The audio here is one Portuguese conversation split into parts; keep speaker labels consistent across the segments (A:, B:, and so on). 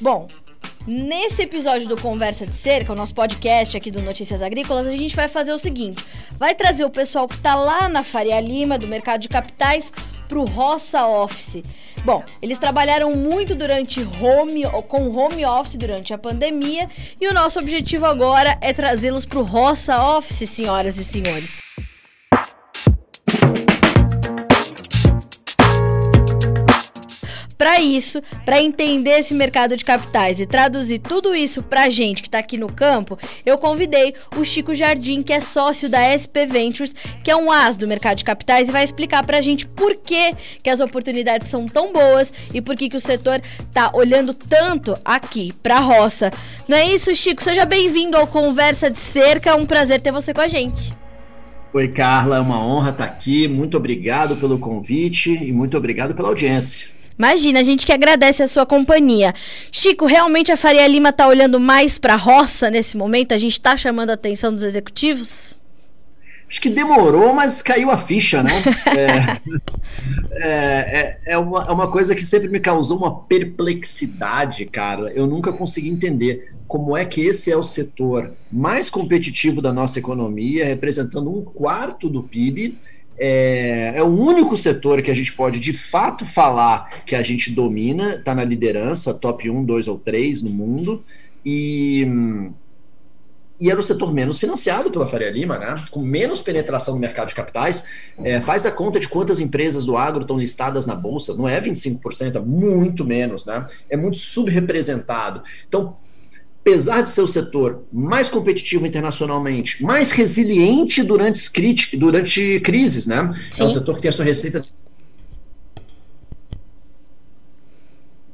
A: Bom, Nesse episódio do Conversa de Cerca, o nosso podcast aqui do Notícias Agrícolas, a gente vai fazer o seguinte: vai trazer o pessoal que está lá na Faria Lima, do mercado de capitais, para o Roça Office. Bom, eles trabalharam muito durante home, com home office durante a pandemia e o nosso objetivo agora é trazê-los para o Roça Office, senhoras e senhores. Para isso, para entender esse mercado de capitais e traduzir tudo isso para a gente que está aqui no campo, eu convidei o Chico Jardim, que é sócio da SP Ventures, que é um as do mercado de capitais e vai explicar para a gente por que, que as oportunidades são tão boas e por que, que o setor está olhando tanto aqui para a roça. Não é isso, Chico? Seja bem-vindo ao Conversa de Cerca. É um prazer ter você com a gente.
B: Oi, Carla, é uma honra estar aqui. Muito obrigado pelo convite e muito obrigado pela audiência.
A: Imagina, a gente que agradece a sua companhia. Chico, realmente a Faria Lima está olhando mais para a roça nesse momento? A gente está chamando a atenção dos executivos?
B: Acho que demorou, mas caiu a ficha, né? É, é, é, é, uma, é uma coisa que sempre me causou uma perplexidade, cara. Eu nunca consegui entender como é que esse é o setor mais competitivo da nossa economia, representando um quarto do PIB é, é, o único setor que a gente pode de fato falar que a gente domina, está na liderança, top 1, 2 ou 3 no mundo, e, e era o setor menos financiado pela Faria Lima, né? com menos penetração no mercado de capitais. É, faz a conta de quantas empresas do agro estão listadas na Bolsa, não é 25%, é muito menos, né? é muito subrepresentado. Então, apesar de ser o setor mais competitivo internacionalmente, mais resiliente durante, durante crises, né? Sim. É um setor que tem a sua receita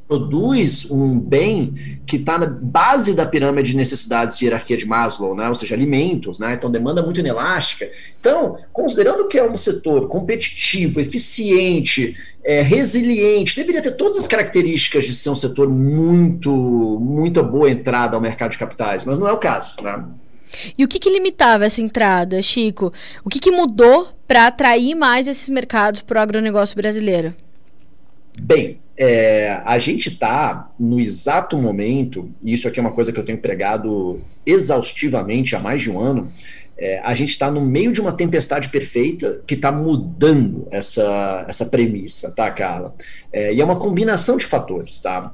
B: produz um bem que está na base da pirâmide de necessidades de hierarquia de Maslow, né? ou seja, alimentos, né? então demanda muito inelástica. Então, considerando que é um setor competitivo, eficiente, é, resiliente, deveria ter todas as características de ser um setor muito, muito boa entrada ao mercado de capitais, mas não é o caso. Né?
A: E o que, que limitava essa entrada, Chico? O que, que mudou para atrair mais esses mercados para o agronegócio brasileiro?
B: Bem, é, a gente está no exato momento, e isso aqui é uma coisa que eu tenho pregado exaustivamente há mais de um ano, é, a gente está no meio de uma tempestade perfeita que está mudando essa, essa premissa, tá, Carla? É, e é uma combinação de fatores, tá?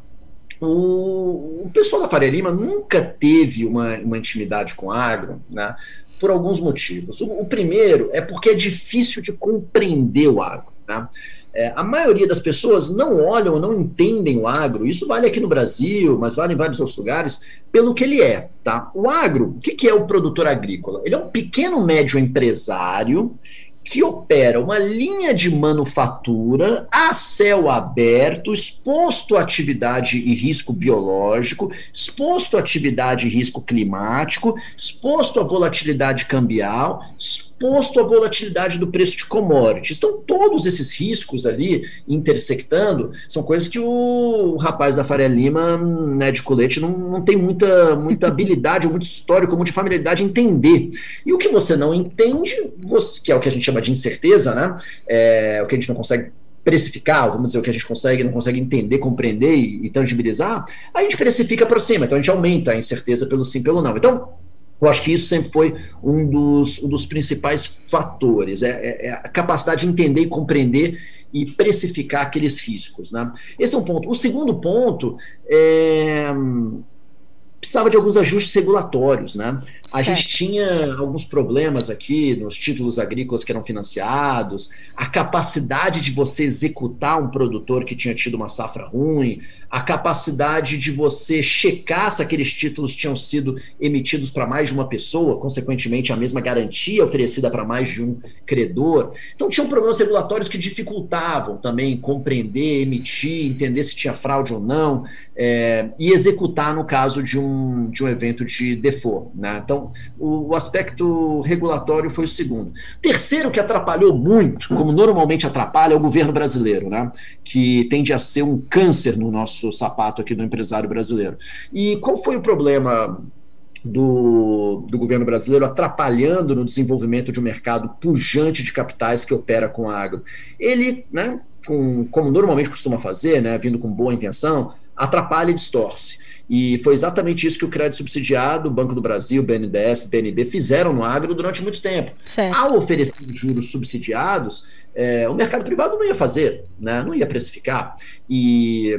B: O, o pessoal da Faria Lima nunca teve uma, uma intimidade com agro, né? Por alguns motivos. O, o primeiro é porque é difícil de compreender o agro, né? É, a maioria das pessoas não olham, não entendem o agro. Isso vale aqui no Brasil, mas vale em vários outros lugares, pelo que ele é. Tá? O agro, o que, que é o produtor agrícola? Ele é um pequeno médio empresário que opera uma linha de manufatura a céu aberto, exposto à atividade e risco biológico, exposto à atividade e risco climático, exposto à volatilidade cambial, exposto à volatilidade do preço de commodities. Então, todos esses riscos ali intersectando são coisas que o rapaz da Faria Lima, né, de colete, não, não tem muita, muita habilidade, ou muito histórico, muita familiaridade em entender. E o que você não entende, você, que é o que a gente chama de incerteza, né, é, o que a gente não consegue precificar, vamos dizer, o que a gente consegue, não consegue entender, compreender e, e tangibilizar, a gente precifica para cima, então a gente aumenta a incerteza pelo sim, pelo não. Então, eu acho que isso sempre foi um dos, um dos principais fatores, é, é, é, a capacidade de entender e compreender e precificar aqueles riscos. Né? Esse é um ponto. O segundo ponto é precisava de alguns ajustes regulatórios, né? A gente tinha alguns problemas aqui nos títulos agrícolas que eram financiados, a capacidade de você executar um produtor que tinha tido uma safra ruim, a capacidade de você checar se aqueles títulos tinham sido emitidos para mais de uma pessoa, consequentemente a mesma garantia oferecida para mais de um credor. Então tinham problemas regulatórios que dificultavam também compreender, emitir, entender se tinha fraude ou não é, e executar no caso de um, de um evento de default. Né? Então o, o aspecto regulatório foi o segundo. Terceiro que atrapalhou muito, como normalmente atrapalha, é o governo brasileiro, né? que tende a ser um câncer no nosso sapato aqui do empresário brasileiro. E qual foi o problema do, do governo brasileiro atrapalhando no desenvolvimento de um mercado pujante de capitais que opera com agro. Ele, né, com, como normalmente costuma fazer, né, vindo com boa intenção, atrapalha e distorce. E foi exatamente isso que o crédito subsidiado, o Banco do Brasil, BNDES, BNB fizeram no agro durante muito tempo.
A: Certo.
B: Ao oferecer juros subsidiados, é, o mercado privado não ia fazer, né, não ia precificar. E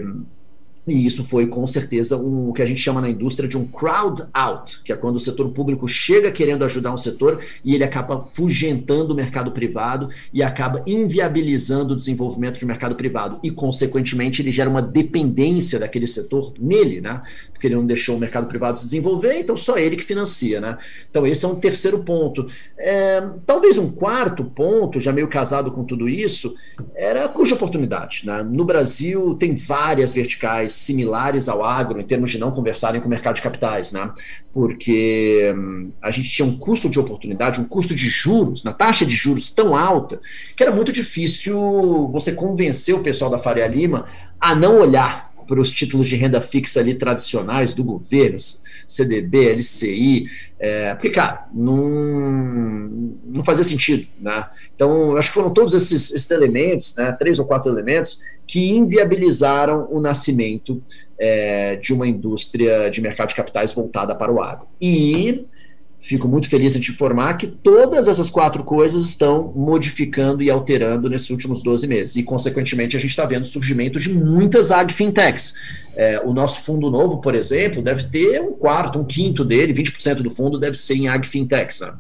B: e isso foi com certeza um, o que a gente chama na indústria de um crowd out, que é quando o setor público chega querendo ajudar um setor e ele acaba fugentando o mercado privado e acaba inviabilizando o desenvolvimento do mercado privado. E, consequentemente, ele gera uma dependência daquele setor nele, né? Porque ele não deixou o mercado privado se desenvolver, então só ele que financia, né? Então, esse é um terceiro ponto. É, talvez um quarto ponto, já meio casado com tudo isso, era a cuja oportunidade. Né? No Brasil, tem várias verticais similares ao agro em termos de não conversarem com o mercado de capitais, né? Porque hum, a gente tinha um custo de oportunidade, um custo de juros, na taxa de juros tão alta, que era muito difícil você convencer o pessoal da Faria Lima a não olhar para os títulos de renda fixa ali tradicionais do governo, CDB, LCI, é, porque, cara, não, não fazia sentido, né? Então, acho que foram todos esses, esses elementos, né, três ou quatro elementos, que inviabilizaram o nascimento é, de uma indústria de mercado de capitais voltada para o agro. E Fico muito feliz em te informar que todas essas quatro coisas estão modificando e alterando nesses últimos 12 meses. E, consequentemente, a gente está vendo o surgimento de muitas agfintechs. É, o nosso fundo novo, por exemplo, deve ter um quarto, um quinto dele, 20% do fundo deve ser em agfintechs. Né?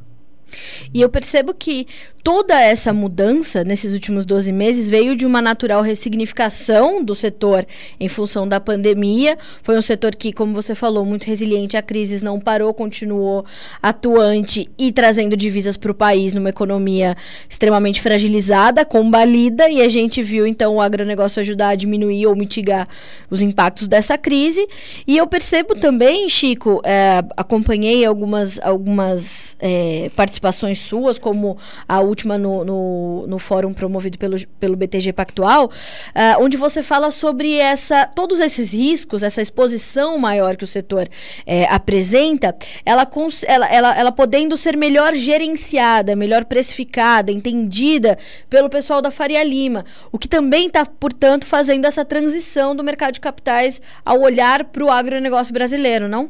A: E eu percebo que toda essa mudança nesses últimos 12 meses veio de uma natural ressignificação do setor em função da pandemia. Foi um setor que, como você falou, muito resiliente à crise, não parou, continuou atuante e trazendo divisas para o país numa economia extremamente fragilizada, combalida, e a gente viu então o agronegócio ajudar a diminuir ou mitigar os impactos dessa crise. E eu percebo também, Chico, é, acompanhei algumas, algumas é, participações suas, como a última última no, no, no fórum promovido pelo, pelo BTG Pactual, uh, onde você fala sobre essa, todos esses riscos, essa exposição maior que o setor é, apresenta, ela, ela, ela, ela podendo ser melhor gerenciada, melhor precificada, entendida pelo pessoal da Faria Lima, o que também está, portanto, fazendo essa transição do mercado de capitais ao olhar para o agronegócio brasileiro, não?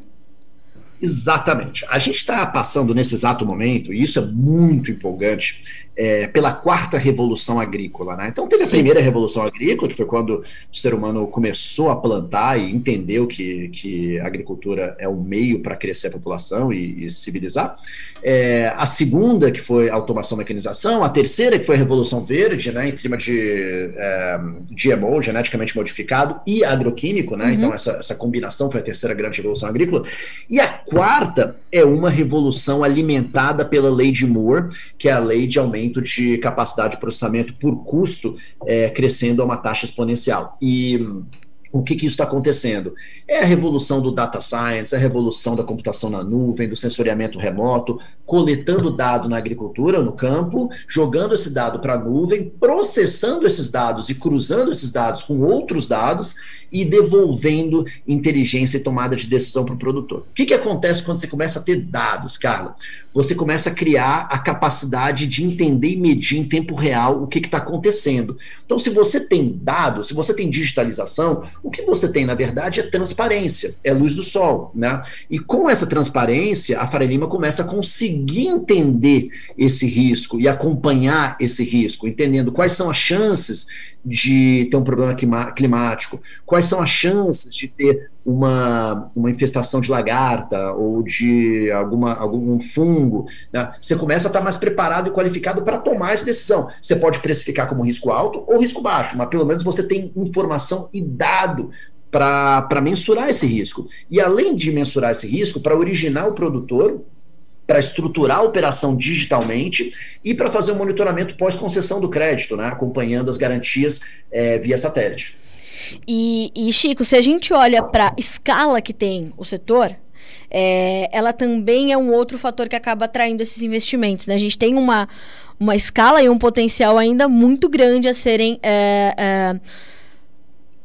B: Exatamente. A gente está passando nesse exato momento, e isso é muito empolgante, é, pela quarta revolução agrícola. Né? Então, teve a Sim. primeira revolução agrícola, que foi quando o ser humano começou a plantar e entendeu que, que a agricultura é um meio para crescer a população e, e civilizar. É, a segunda, que foi a automação mecanização. A terceira, que foi a revolução verde, né, em cima de é, GMO, geneticamente modificado, e agroquímico. Né? Uhum. Então, essa, essa combinação foi a terceira grande revolução agrícola. E a quarta é uma revolução alimentada pela lei de Moore, que é a lei de aumento aumento de capacidade de processamento por custo é, crescendo a uma taxa exponencial. E o que, que isso está acontecendo? É a revolução do data science, a revolução da computação na nuvem, do sensoriamento remoto, coletando dado na agricultura, no campo, jogando esse dado para a nuvem, processando esses dados e cruzando esses dados com outros dados e devolvendo inteligência e tomada de decisão para o produtor. O que, que acontece quando você começa a ter dados, Carla? Você começa a criar a capacidade de entender e medir em tempo real o que está acontecendo. Então, se você tem dados, se você tem digitalização, o que você tem, na verdade, é transparência, é luz do sol. Né? E com essa transparência, a Faria Lima começa a conseguir entender esse risco e acompanhar esse risco, entendendo quais são as chances de ter um problema climático, quais são as chances de ter uma, uma infestação de lagarta ou de alguma, algum fungo, né? você começa a estar mais preparado e qualificado para tomar essa decisão. Você pode precificar como risco alto ou risco baixo, mas pelo menos você tem informação e dado para mensurar esse risco. E além de mensurar esse risco, para originar o produtor, para estruturar a operação digitalmente e para fazer o um monitoramento pós-concessão do crédito, né, acompanhando as garantias é, via satélite.
A: E, e, Chico, se a gente olha para a escala que tem o setor, é, ela também é um outro fator que acaba atraindo esses investimentos. Né? A gente tem uma, uma escala e um potencial ainda muito grande a serem. É,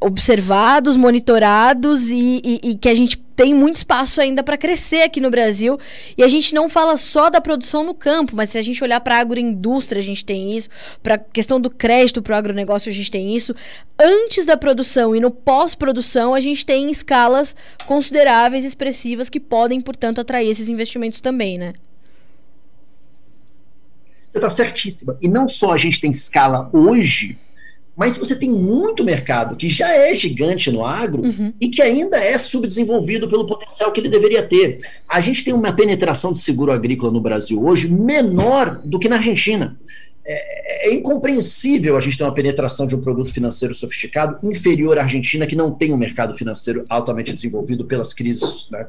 A: observados, monitorados e, e, e, que a gente tem muito espaço ainda para crescer aqui no Brasil. E a gente não fala só da produção no campo, mas se a gente olhar para a agroindústria, a gente tem isso. Para a questão do crédito para o agronegócio, a gente tem isso. Antes da produção e no pós-produção, a gente tem escalas consideráveis, expressivas, que podem, portanto, atrair esses investimentos também, né?
B: Você está certíssima. E não só a gente tem escala hoje, mas você tem muito mercado que já é gigante no agro uhum. e que ainda é subdesenvolvido pelo potencial que ele deveria ter. A gente tem uma penetração de seguro agrícola no Brasil hoje menor do que na Argentina. É, é, incompreensível a gente ter uma penetração de um produto financeiro sofisticado inferior à Argentina, que não tem um mercado financeiro altamente desenvolvido pelas crises né,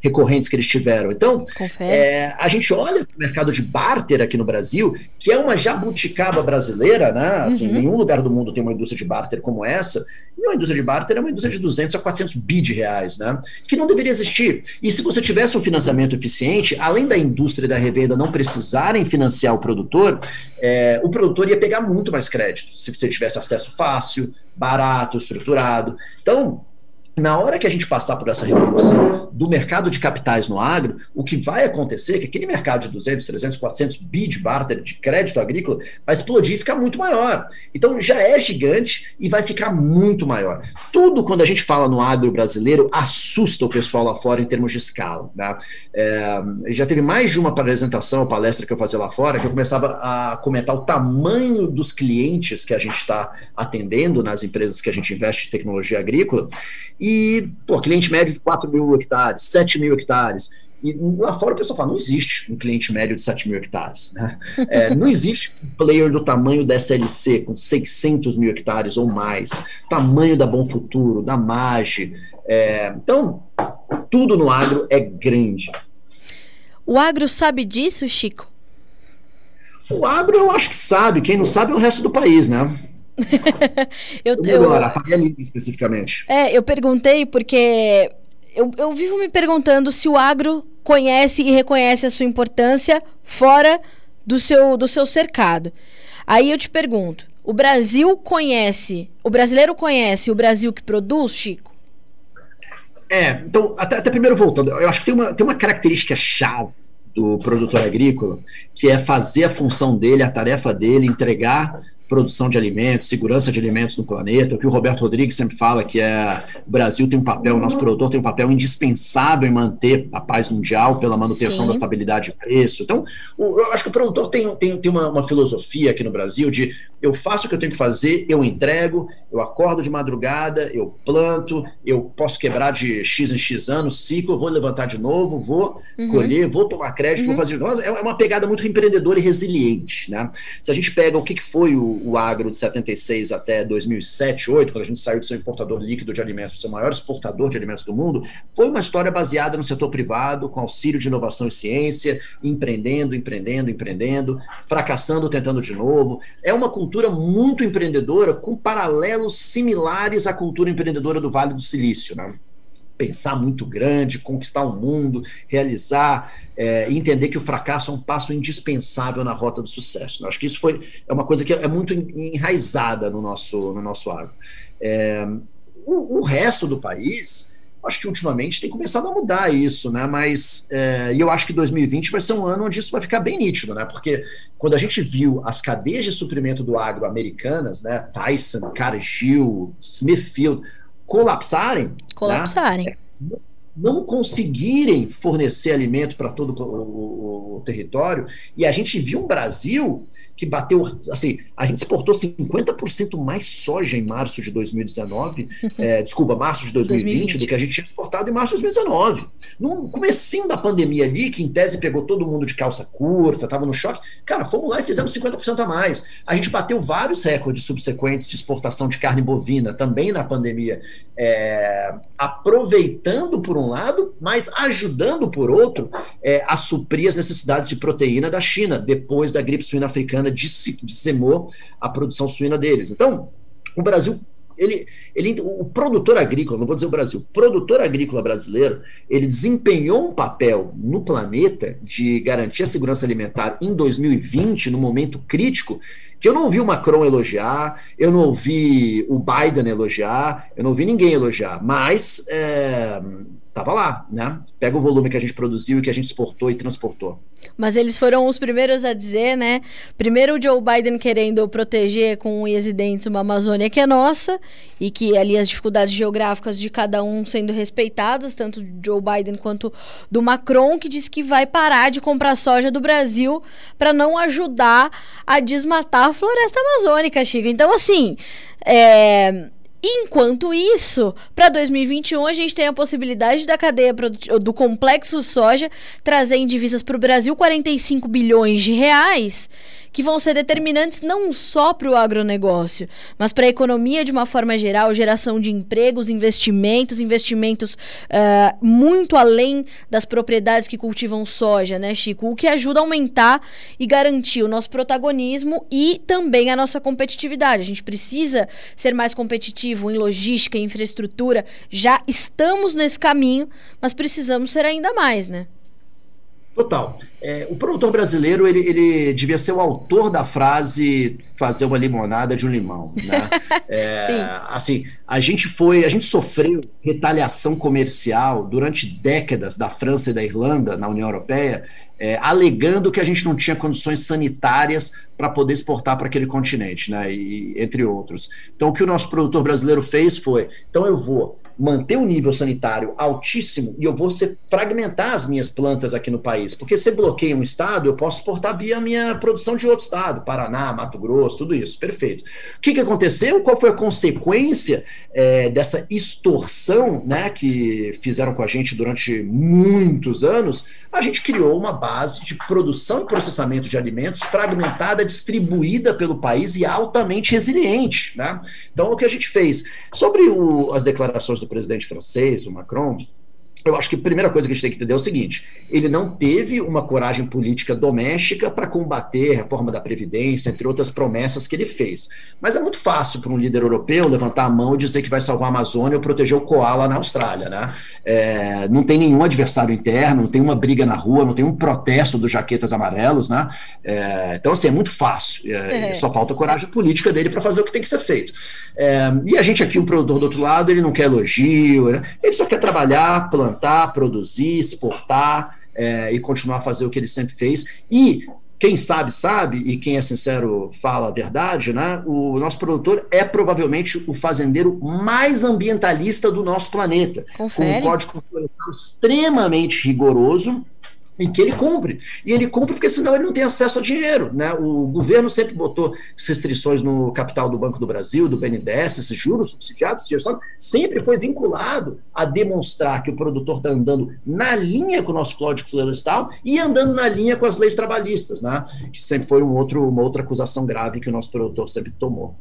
B: recorrentes que eles tiveram. Então, é, a gente olha para o mercado de barter aqui no Brasil, que é uma jabuticaba brasileira, né? Assim, uhum. nenhum lugar do mundo tem uma indústria de barter como essa. E uma indústria de barter é uma indústria de 200 a 400 bi de reais, né? Que não deveria existir. E se você tivesse um financiamento eficiente, além da indústria e da revenda não precisarem financiar o produtor, é, o produtor ia pegar muito mais crédito se você tivesse acesso fácil, barato, estruturado. Então, na hora que a gente passar por essa revolução do mercado de capitais no agro, o que vai acontecer é que aquele mercado de 200, 300, 400 bi de barter de crédito agrícola vai explodir e ficar muito maior. Então já é gigante e vai ficar muito maior. Tudo quando a gente fala no agro brasileiro assusta o pessoal lá fora em termos de escala. Né? É, já teve mais de uma apresentação, palestra que eu fazia lá fora, que eu começava a comentar o tamanho dos clientes que a gente está atendendo nas empresas que a gente investe em tecnologia agrícola e, pô, cliente médio de 4 mil hectares, 7 mil hectares. E lá fora o pessoal fala, não existe um cliente médio de 7 mil hectares. Né? É, não existe um player do tamanho da SLC, com 600 mil hectares ou mais, tamanho da Bom Futuro, da Mage. É, então, tudo no agro é grande.
A: O agro sabe disso, Chico?
B: O agro eu acho que sabe, quem não sabe é o resto do país, né?
A: eu,
B: eu, a Faria Lima especificamente.
A: É, eu perguntei porque eu, eu vivo me perguntando se o agro conhece e reconhece a sua importância fora do seu, do seu cercado. Aí eu te pergunto: o Brasil conhece, o brasileiro conhece o Brasil que produz, Chico?
B: É, então, até, até primeiro voltando, eu acho que tem uma, tem uma característica chave do produtor agrícola, que é fazer a função dele, a tarefa dele, entregar produção de alimentos, segurança de alimentos no planeta, o que o Roberto Rodrigues sempre fala que é o Brasil tem um papel, o nosso produtor tem um papel indispensável em manter a paz mundial pela manutenção Sim. da estabilidade de preço. Então, o, eu acho que o produtor tem, tem, tem uma, uma, filosofia aqui no Brasil de eu faço o que eu tenho que fazer, eu entrego, eu acordo de madrugada, eu planto, eu posso quebrar de X em X anos, ciclo, vou levantar de novo, vou uhum. colher, vou tomar crédito, uhum. vou fazer novo. É uma pegada muito empreendedora e resiliente. Né? Se a gente pega o que, que foi o o agro de 76 até 2007, 2008, quando a gente saiu de ser importador líquido de alimentos, ser o maior exportador de alimentos do mundo, foi uma história baseada no setor privado, com auxílio de inovação e ciência, empreendendo, empreendendo, empreendendo, fracassando, tentando de novo. É uma cultura muito empreendedora, com paralelos similares à cultura empreendedora do Vale do Silício, né? Pensar muito grande, conquistar o mundo, realizar, é, entender que o fracasso é um passo indispensável na rota do sucesso. Eu acho que isso foi é uma coisa que é muito enraizada no nosso no nosso agro. É, o, o, resto do país, acho que ultimamente tem começado a mudar isso, né? Mas é, eu acho que 2020 vai ser um ano onde isso vai ficar bem nítido, né? Porque quando a gente viu as cadeias de suprimento do agro americanas, né? Tyson, Cargill, Smithfield colapsarem.
A: Colapsarem.
B: Né? Não conseguirem fornecer alimento para todo o, o, o, território. E a gente viu um Brasil que bateu, assim, a gente exportou 50% mais soja em março de 2019, é, desculpa, março de 2020, 2020, do que a gente tinha exportado em março de 2019. No comecinho da pandemia ali, que em tese pegou todo mundo de calça curta, estava no choque, cara, fomos lá e fizemos 50% a mais. A gente bateu vários recordes subsequentes de exportação de carne bovina, também na pandemia, é, aproveitando por um lado, mas ajudando por outro é, a suprir as necessidades de proteína da China, depois da gripe suína africana americana dizimou a produção suína deles. Então, o Brasil ele, ele, o produtor agrícola, não vou dizer o Brasil, o produtor agrícola brasileiro, ele desempenhou um papel no planeta de garantir a segurança alimentar em 2020, no momento crítico, que eu não ouvi o Macron elogiar, eu não ouvi o Biden elogiar, eu não ouvi ninguém elogiar, mas é, Tava lá, né? Pega o volume que a gente produziu e que a gente exportou e transportou.
A: Mas eles foram os primeiros a dizer, né? Primeiro o Joe Biden querendo proteger com unhas e dentes uma Amazônia que é nossa e que ali as dificuldades geográficas de cada um sendo respeitadas, tanto do Joe Biden quanto do Macron, que diz que vai parar de comprar soja do Brasil para não ajudar a desmatar a floresta amazônica, Chico. Então, assim, é, Enquanto isso, para 2021 a gente tem a possibilidade da cadeia do complexo soja trazer em divisas para o Brasil 45 bilhões de reais que vão ser determinantes não só para o agronegócio, mas para a economia de uma forma geral, geração de empregos, investimentos, investimentos uh, muito além das propriedades que cultivam soja, né, Chico? O que ajuda a aumentar e garantir o nosso protagonismo e também a nossa competitividade. A gente precisa ser mais competitivo em logística, em infraestrutura. Já estamos nesse caminho, mas precisamos ser ainda mais, né?
B: Total. É, o produtor brasileiro ele, ele devia ser o autor da frase fazer uma limonada de um limão, né? É, Sim. Assim, a gente foi, a gente sofreu retaliação comercial durante décadas da França e da Irlanda na União Europeia, é, alegando que a gente não tinha condições sanitárias para poder exportar para aquele continente, né? E, entre outros. Então, o que o nosso produtor brasileiro fez foi, então eu vou manter o nível sanitário altíssimo e eu vou ser, fragmentar as minhas plantas aqui no país. Porque se bloqueia um estado, eu posso exportar via minha produção de outro estado, Paraná, Mato Grosso, tudo isso. Perfeito. O que, que aconteceu? Qual foi a consequência é, dessa extorsão né, que fizeram com a gente durante muitos anos? A gente criou uma base de produção e processamento de alimentos fragmentada, distribuída pelo país e altamente resiliente. Né? Então, o que a gente fez? Sobre o, as declarações do presidente francês, o Macron, eu acho que a primeira coisa que a gente tem que entender é o seguinte: ele não teve uma coragem política doméstica para combater a reforma da Previdência, entre outras promessas que ele fez. Mas é muito fácil para um líder europeu levantar a mão e dizer que vai salvar a Amazônia ou proteger o koala na Austrália. Né? É, não tem nenhum adversário interno, não tem uma briga na rua, não tem um protesto dos jaquetas amarelos. Né? É, então, assim, é muito fácil. É, é. Só falta a coragem política dele para fazer o que tem que ser feito. É, e a gente aqui, o produtor do outro lado, ele não quer elogio, né? ele só quer trabalhar, plantar plantar, produzir, exportar é, e continuar a fazer o que ele sempre fez. E quem sabe, sabe, e quem é sincero fala a verdade, né? O nosso produtor é provavelmente o fazendeiro mais ambientalista do nosso planeta. Confere. Com um código extremamente rigoroso e que ele cumpre. E ele cumpre porque senão ele não tem acesso a dinheiro. Né? O governo sempre botou restrições no capital do Banco do Brasil, do BNDES, esses juros subsidiados, gestão, sempre foi vinculado a demonstrar que o produtor está andando na linha com o nosso Código Florestal e andando na linha com as leis trabalhistas, né? que sempre foi um outro, uma outra acusação grave que o nosso produtor sempre tomou.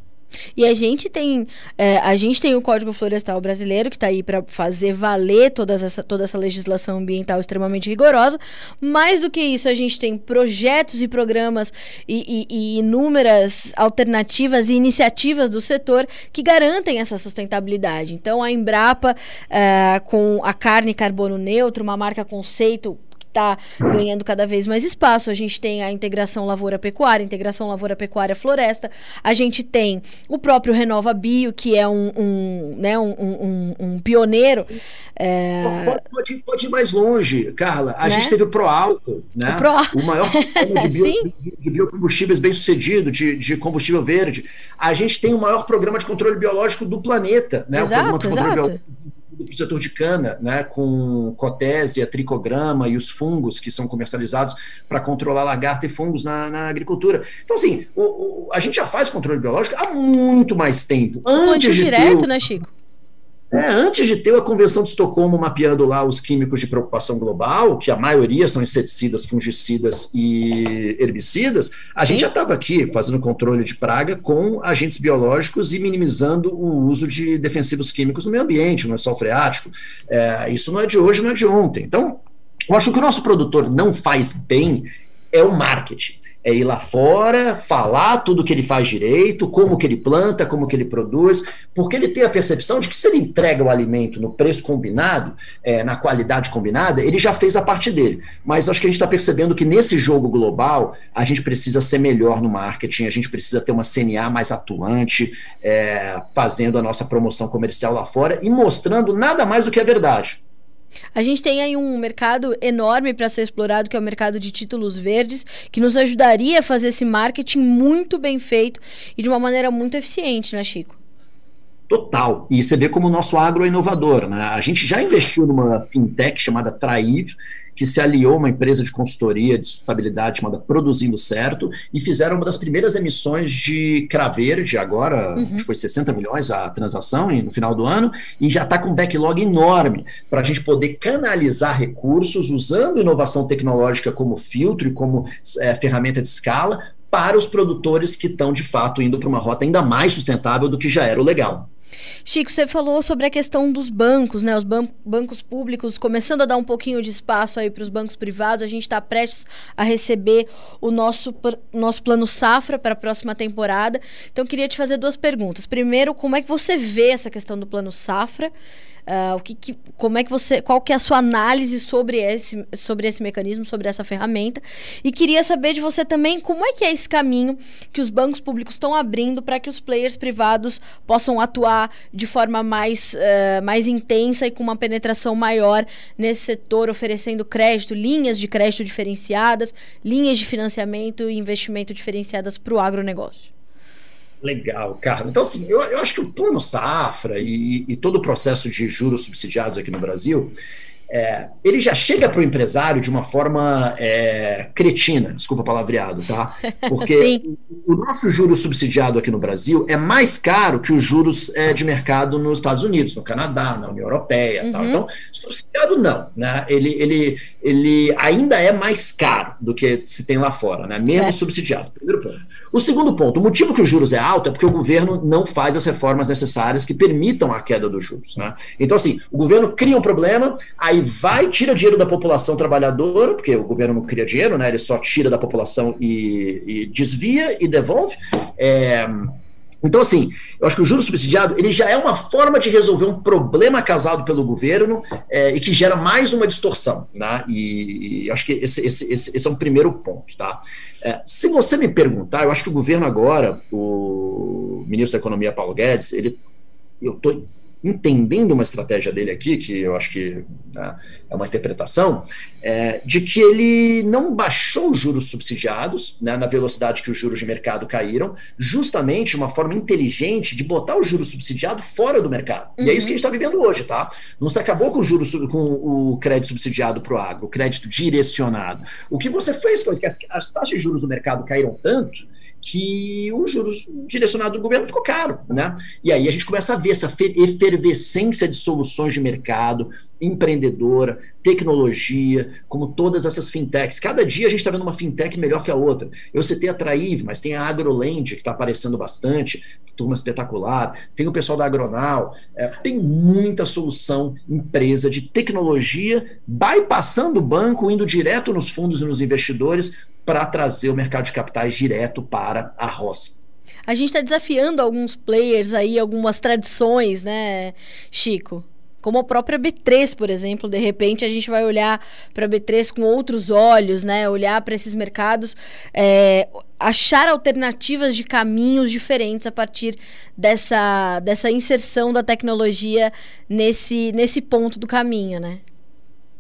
A: E a gente tem é, a gente tem o Código Florestal Brasileiro que está aí para fazer valer toda essa, toda essa legislação ambiental extremamente rigorosa. Mais do que isso, a gente tem projetos e programas e, e, e inúmeras alternativas e iniciativas do setor que garantem essa sustentabilidade. Então, a Embrapa, é, com a carne carbono neutro, uma marca conceito está ganhando cada vez mais espaço. A gente tem a integração lavoura-pecuária, integração lavoura-pecuária-floresta. A gente tem o próprio Renova Bio, que é um, um né, um, um, um pioneiro.
B: É... Pode, pode, ir mais longe, Carla. A né? gente teve o Proalco, né? o, Pro... o maior programa de, bio, de biocombustíveis bem sucedido, de, de, combustível verde. A gente tem o maior programa de controle biológico do planeta, né?
A: Exato, exato
B: para o setor de cana, né, com cotésia, tricograma e os fungos que são comercializados para controlar lagarta e fungos na, na agricultura. Então, assim, o, o, a gente já faz controle biológico há muito mais tempo.
A: Antes de direto, ter... né, Chico?
B: É, antes de ter a Convenção de Estocolmo mapeando lá os químicos de preocupação global, que a maioria são inseticidas, fungicidas e herbicidas, a Sim. gente já estava aqui fazendo controle de praga com agentes biológicos e minimizando o uso de defensivos químicos no meio ambiente, no solo freático. É, isso não é de hoje, não é de ontem. Então, eu acho que o nosso produtor não faz bem é o marketing é ir lá fora, falar tudo que ele faz direito, como que ele planta, como que ele produz, porque ele tem a percepção de que se ele entrega o alimento no preço combinado, é, na qualidade combinada, ele já fez a parte dele. Mas acho que a gente está percebendo que nesse jogo global, a gente precisa ser melhor no marketing, a gente precisa ter uma CNA mais atuante, é, fazendo a nossa promoção comercial lá fora e mostrando nada mais do que a verdade.
A: A gente tem aí um mercado enorme para ser explorado, que é o mercado de títulos verdes, que nos ajudaria a fazer esse marketing muito bem feito e de uma maneira muito eficiente, né, Chico?
B: Total. E você vê como o nosso agro é inovador. Né? A gente já investiu numa fintech chamada Traiv, que se aliou a uma empresa de consultoria de sustentabilidade chamada Produzindo Certo, e fizeram uma das primeiras emissões de Craverde, agora, uhum. que foi 60 milhões a transação no final do ano, e já está com um backlog enorme para a gente poder canalizar recursos usando inovação tecnológica como filtro e como é, ferramenta de escala para os produtores que estão, de fato, indo para uma rota ainda mais sustentável do que já era o legal.
A: Chico, você falou sobre a questão dos bancos, né? Os ban bancos públicos começando a dar um pouquinho de espaço aí para os bancos privados. A gente está prestes a receber o nosso, nosso plano safra para a próxima temporada. Então, queria te fazer duas perguntas. Primeiro, como é que você vê essa questão do plano safra? Uh, o que, que, como é que você, qual que é a sua análise sobre esse, sobre esse mecanismo, sobre essa ferramenta? E queria saber de você também como é que é esse caminho que os bancos públicos estão abrindo para que os players privados possam atuar de forma mais, uh, mais intensa e com uma penetração maior nesse setor, oferecendo crédito, linhas de crédito diferenciadas, linhas de financiamento e investimento diferenciadas para o agronegócio.
B: Legal, Carlos. Então, assim, eu, eu acho que o plano safra e, e todo o processo de juros subsidiados aqui no Brasil, é, ele já chega para o empresário de uma forma é, cretina, desculpa palavreado, tá? Porque o nosso juro subsidiado aqui no Brasil é mais caro que os juros é, de mercado nos Estados Unidos, no Canadá, na União Europeia. Uhum. Tá? Então, subsidiado não, né? Ele, ele, ele ainda é mais caro do que se tem lá fora, né? Mesmo certo. subsidiado. Primeiro ponto. O segundo ponto, o motivo que os juros é alto é porque o governo não faz as reformas necessárias que permitam a queda dos juros. Né? Então, assim, o governo cria um problema, aí vai, tira dinheiro da população trabalhadora, porque o governo não cria dinheiro, né? ele só tira da população e, e desvia e devolve. É, então, assim, eu acho que o juro subsidiado ele já é uma forma de resolver um problema causado pelo governo é, e que gera mais uma distorção. Né? E, e acho que esse, esse, esse, esse, é um primeiro ponto. Tá? É, se você me perguntar, eu acho que o governo agora, o ministro da Economia Paulo Guedes, ele, eu estou entendendo uma estratégia dele aqui, que eu acho que né, é uma interpretação, é, de que ele não baixou os juros subsidiados né, na velocidade que os juros de mercado caíram, justamente uma forma inteligente de botar o juro subsidiado fora do mercado. Uhum. E é isso que a gente está vivendo hoje, tá? Não se acabou com o juro com o crédito subsidiado para o agro, o crédito direcionado. O que você fez foi que as, as taxas de juros do mercado caíram tanto que os juros direcionados do governo ficou caro, né? E aí a gente começa a ver essa efervescência de soluções de mercado, empreendedora, tecnologia, como todas essas fintechs. Cada dia a gente está vendo uma fintech melhor que a outra. Eu citei a Traive, mas tem a AgroLand, que está aparecendo bastante, turma espetacular, tem o pessoal da Agronal, é, tem muita solução, empresa de tecnologia, bypassando o banco, indo direto nos fundos e nos investidores para trazer o mercado de capitais direto para a roça.
A: A gente está desafiando alguns players aí, algumas tradições, né, Chico? Como a própria B3, por exemplo, de repente a gente vai olhar para a B3 com outros olhos, né? Olhar para esses mercados, é, achar alternativas de caminhos diferentes a partir dessa, dessa inserção da tecnologia nesse, nesse ponto do caminho, né?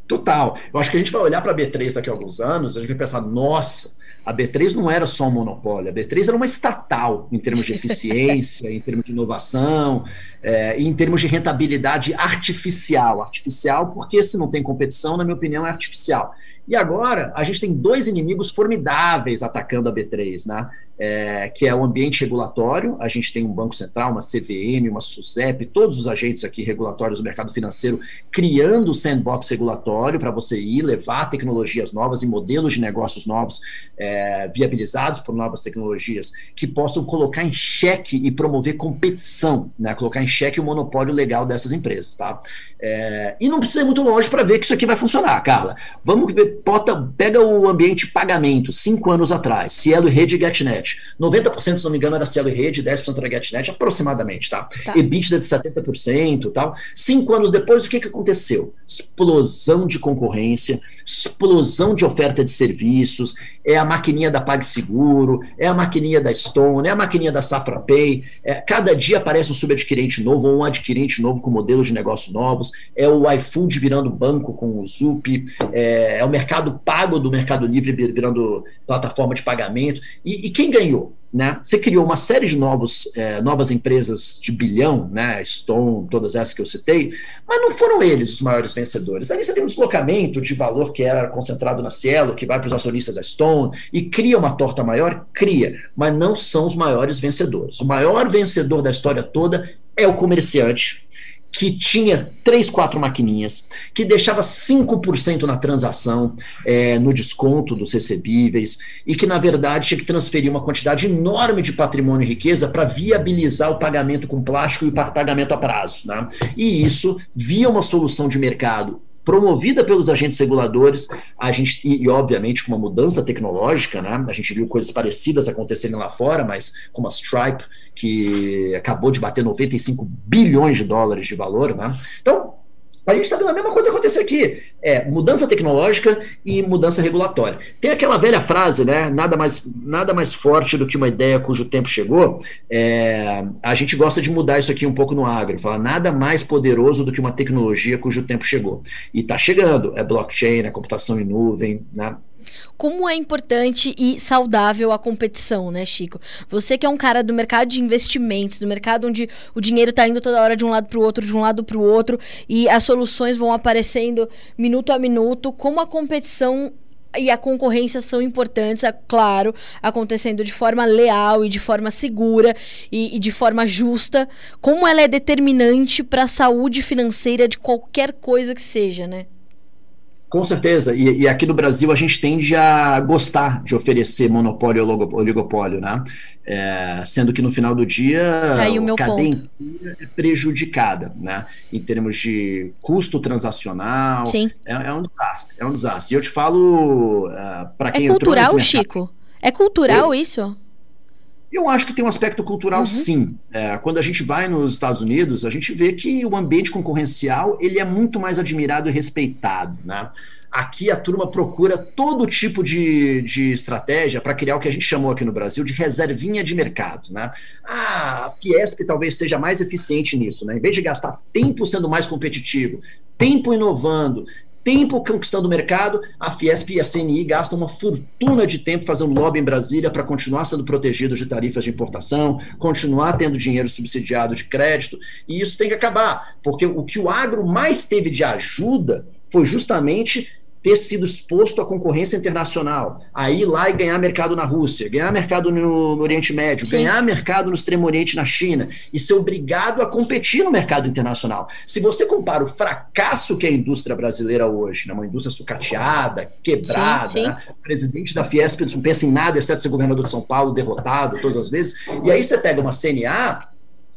B: Total. Eu acho que a gente vai olhar para a B3 daqui a alguns anos, a gente vai pensar, nossa, a B3 não era só um monopólio, a B3 era uma estatal em termos de eficiência, em termos de inovação, é, em termos de rentabilidade artificial. Artificial porque se não tem competição, na minha opinião, é artificial. E agora a gente tem dois inimigos formidáveis atacando a B3, né? É, que é o ambiente regulatório. A gente tem um Banco Central, uma CVM, uma SUSEP, todos os agentes aqui regulatórios do mercado financeiro criando o sandbox regulatório para você ir levar tecnologias novas e modelos de negócios novos é, viabilizados por novas tecnologias que possam colocar em xeque e promover competição, né? colocar em xeque o monopólio legal dessas empresas. Tá? É, e não precisa ir muito longe para ver que isso aqui vai funcionar, Carla. Vamos bota, pega o ambiente pagamento, cinco anos atrás, Cielo e Rede e GetNet. 90%, se não me engano, era Cielo e Rede, 10% era GetNet, aproximadamente, tá? tá. EBITDA de 70% tal. Cinco anos depois, o que, que aconteceu? Explosão de concorrência, explosão de oferta de serviços, é a maquininha da PagSeguro, é a maquininha da Stone, é a maquininha da Safra Pay, é, cada dia aparece um subadquirente novo ou um adquirente novo com modelos de negócio novos, é o iFood virando banco com o Zup, é, é o mercado pago do Mercado Livre virando plataforma de pagamento. E, e quem ganhou? Né? Você criou uma série de novos, é, novas empresas de bilhão, né? Stone, todas essas que eu citei, mas não foram eles os maiores vencedores. Ali você tem um deslocamento de valor que era concentrado na Cielo, que vai para os acionistas da Stone e cria uma torta maior, cria, mas não são os maiores vencedores. O maior vencedor da história toda é o comerciante que tinha três, quatro maquininhas, que deixava 5% na transação, é, no desconto dos recebíveis, e que, na verdade, tinha que transferir uma quantidade enorme de patrimônio e riqueza para viabilizar o pagamento com plástico e o pagamento a prazo. Né? E isso, via uma solução de mercado promovida pelos agentes reguladores, a gente, e, e, obviamente com uma mudança tecnológica, né? A gente viu coisas parecidas acontecerem lá fora, mas como a Stripe, que acabou de bater 95 bilhões de dólares de valor, né? Então, a gente está vendo a mesma coisa acontecer aqui. É mudança tecnológica e mudança regulatória. Tem aquela velha frase, né? Nada mais, nada mais forte do que uma ideia cujo tempo chegou. É, a gente gosta de mudar isso aqui um pouco no agro. Falar nada mais poderoso do que uma tecnologia cujo tempo chegou. E está chegando. É blockchain, é computação em nuvem, né?
A: Como é importante e saudável a competição, né, Chico? Você que é um cara do mercado de investimentos, do mercado onde o dinheiro está indo toda hora de um lado para o outro, de um lado para o outro, e as soluções vão aparecendo minuto a minuto, como a competição e a concorrência são importantes, é claro, acontecendo de forma leal e de forma segura e, e de forma justa, como ela é determinante para a saúde financeira de qualquer coisa que seja, né?
B: Com certeza, e, e, aqui no Brasil a gente tende a gostar de oferecer monopólio ou oligopólio, né? É, sendo que no final do dia
A: tá a cadeia
B: é prejudicada, né? Em termos de custo transacional,
A: Sim.
B: É, é um desastre, é um desastre. E eu te falo uh, é, para quem
A: é cultural, Chico? É cultural eu, isso?
B: Eu acho que tem um aspecto cultural, uhum. sim. É, quando a gente vai nos Estados Unidos, a gente vê que o ambiente concorrencial ele é muito mais admirado e respeitado, né? Aqui a turma procura todo tipo de, de estratégia para criar o que a gente chamou aqui no Brasil de reservinha de mercado. Né? Ah, a Fiesp talvez seja mais eficiente nisso. Né? Em vez de gastar tempo sendo mais competitivo, tempo inovando, tempo conquistando o mercado, a Fiesp e a CNI gastam uma fortuna de tempo fazendo lobby em Brasília para continuar sendo protegidos de tarifas de importação, continuar tendo dinheiro subsidiado de crédito, e isso tem que acabar, porque o que o agro mais teve de ajuda foi justamente ter sido exposto à concorrência internacional, a ir lá e ganhar mercado na Rússia, ganhar mercado no, Oriente Médio, Sim. ganhar mercado no Extremo Oriente na China e ser obrigado a competir no mercado internacional. Se você compara o fracasso que é a indústria brasileira hoje, né, uma indústria sucateada, quebrada, sim, sim. Né, o presidente da Fiesp não pensa em nada exceto ser governador de São Paulo, derrotado todas as vezes, e aí você pega uma CNA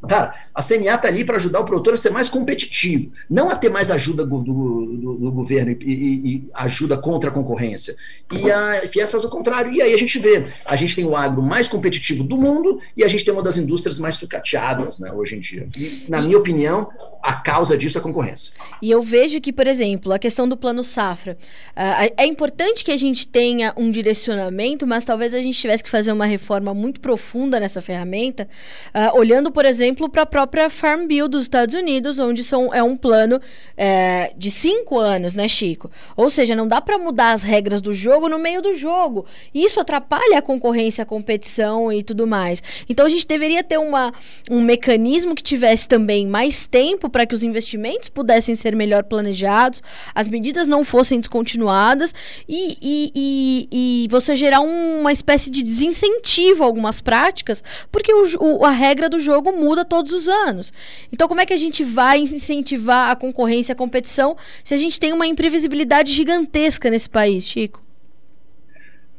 B: Cara, a CNA está ali para ajudar o produtor a ser mais competitivo, não a ter mais ajuda do, do, do governo e, e, e, ajuda contra a concorrência. E a FIES faz o contrário. E aí a gente vê, a gente tem o agro mais competitivo do mundo e a gente tem uma das indústrias mais sucateadas né, hoje em dia. E, na minha opinião, a causa disso é a concorrência.
A: E eu vejo que, por exemplo, a questão do plano safra, uh, é importante que a gente tenha um direcionamento, mas talvez a gente tivesse que fazer uma reforma muito profunda nessa ferramenta, uh, olhando, por exemplo, exemplo, para a própria Farm Bill dos Estados Unidos, onde são, é um plano é, de cinco anos, né, Chico? Ou seja, não dá para mudar as regras do jogo no meio do jogo. Isso atrapalha a concorrência, a competição e tudo mais. Então a gente deveria ter uma, um mecanismo que tivesse também mais tempo para que os investimentos pudessem ser melhor planejados, as medidas não fossem descontinuadas e, e, e, e você gerar um, uma espécie de desincentivo a algumas práticas, porque o, o, a regra do jogo muda muda todos os anos. Então, como é que a gente vai incentivar a concorrência, a competição, se a gente tem uma imprevisibilidade gigantesca nesse país, Chico?